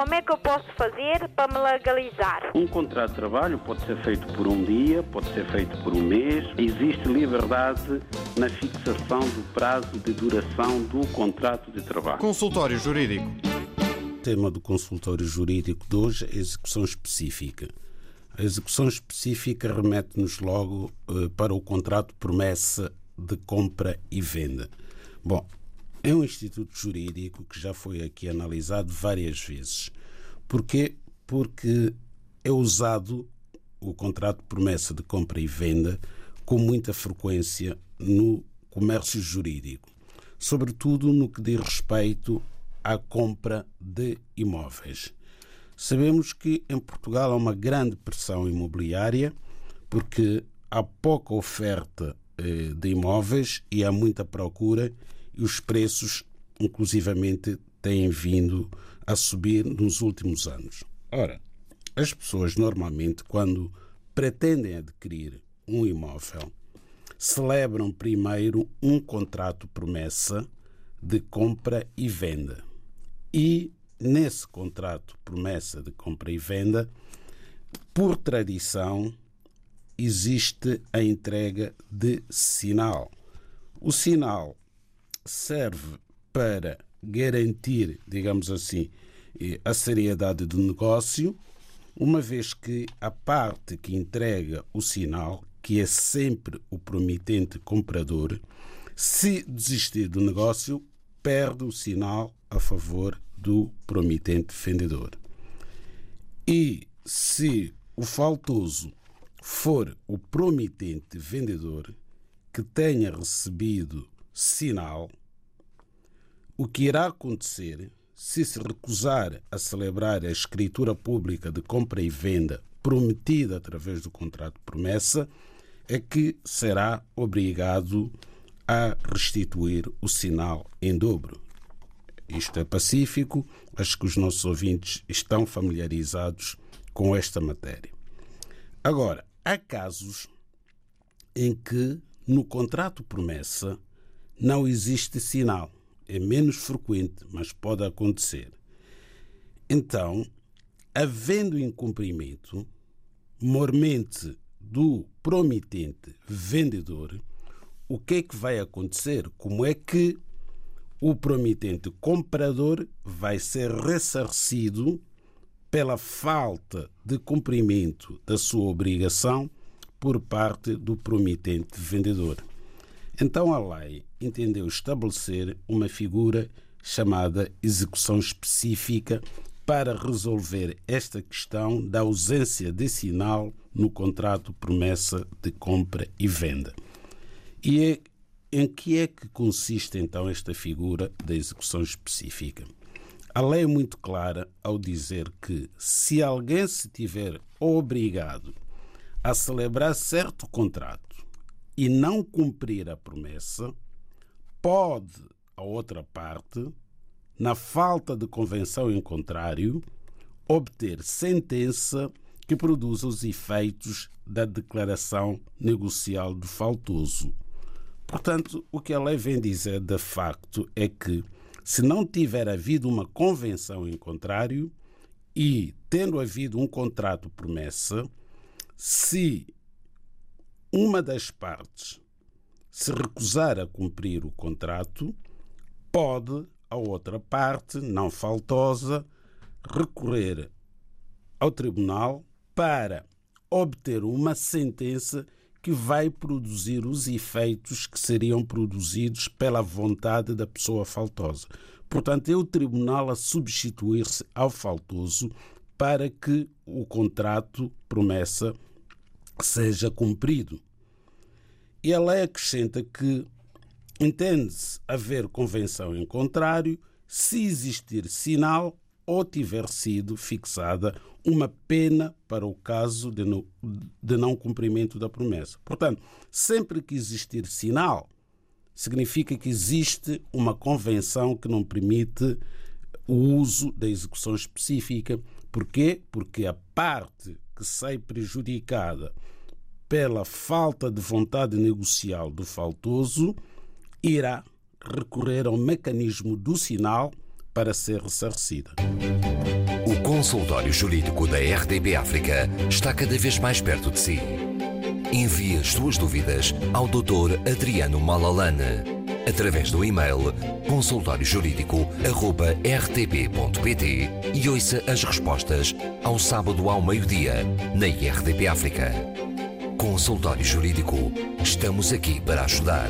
Como é que eu posso fazer para me legalizar? Um contrato de trabalho pode ser feito por um dia, pode ser feito por um mês. Existe liberdade na fixação do prazo de duração do contrato de trabalho. Consultório Jurídico. O tema do consultório jurídico de hoje é execução específica. A execução específica remete-nos logo eh, para o contrato promessa de compra e venda. Bom, é um instituto jurídico que já foi aqui analisado várias vezes. Porquê? Porque é usado o contrato de promessa de compra e venda com muita frequência no comércio jurídico, sobretudo no que diz respeito à compra de imóveis. Sabemos que em Portugal há uma grande pressão imobiliária porque há pouca oferta eh, de imóveis e há muita procura e os preços, inclusivamente, têm vindo a subir nos últimos anos. Ora, as pessoas normalmente, quando pretendem adquirir um imóvel, celebram primeiro um contrato promessa de compra e venda. E nesse contrato promessa de compra e venda, por tradição, existe a entrega de sinal. O sinal serve para garantir, digamos assim, a seriedade do negócio, uma vez que a parte que entrega o sinal, que é sempre o promitente comprador, se desistir do negócio, perde o sinal a favor do promitente vendedor. E se o faltoso for o promitente vendedor que tenha recebido sinal, o que irá acontecer se se recusar a celebrar a escritura pública de compra e venda prometida através do contrato promessa é que será obrigado a restituir o sinal em dobro. Isto é pacífico, acho que os nossos ouvintes estão familiarizados com esta matéria. Agora, há casos em que no contrato promessa não existe sinal. É menos frequente, mas pode acontecer. Então, havendo incumprimento, mormente do promitente vendedor, o que é que vai acontecer? Como é que o promitente comprador vai ser ressarcido pela falta de cumprimento da sua obrigação por parte do promitente vendedor. Então a lei entendeu estabelecer uma figura chamada execução específica para resolver esta questão da ausência de sinal no contrato promessa de compra e venda. E é, em que é que consiste então esta figura da execução específica? A lei é muito clara ao dizer que se alguém se tiver obrigado a celebrar certo contrato e não cumprir a promessa, pode a outra parte, na falta de convenção em contrário, obter sentença que produza os efeitos da declaração negocial do faltoso. Portanto, o que a lei vem dizer de facto é que se não tiver havido uma convenção em contrário e tendo havido um contrato promessa, se uma das partes se recusar a cumprir o contrato, pode a outra parte, não faltosa, recorrer ao tribunal para obter uma sentença que vai produzir os efeitos que seriam produzidos pela vontade da pessoa faltosa. Portanto, é o tribunal a substituir-se ao faltoso para que o contrato promessa seja cumprido. E a lei acrescenta que entende-se haver convenção em contrário se existir sinal ou tiver sido fixada uma pena para o caso de não, de não cumprimento da promessa. Portanto, sempre que existir sinal, significa que existe uma convenção que não permite o uso da execução específica. Porquê? Porque a parte que sai prejudicada pela falta de vontade negocial do faltoso irá recorrer ao mecanismo do sinal para ser ressarcida. O consultório jurídico da RDB África está cada vez mais perto de si. Envie as suas dúvidas ao Dr. Adriano Malalane através do e-mail consultóriojurídico.rtp.pt e ouça as respostas ao sábado ao meio-dia na RDP África. Consultório Jurídico. Estamos aqui para ajudar.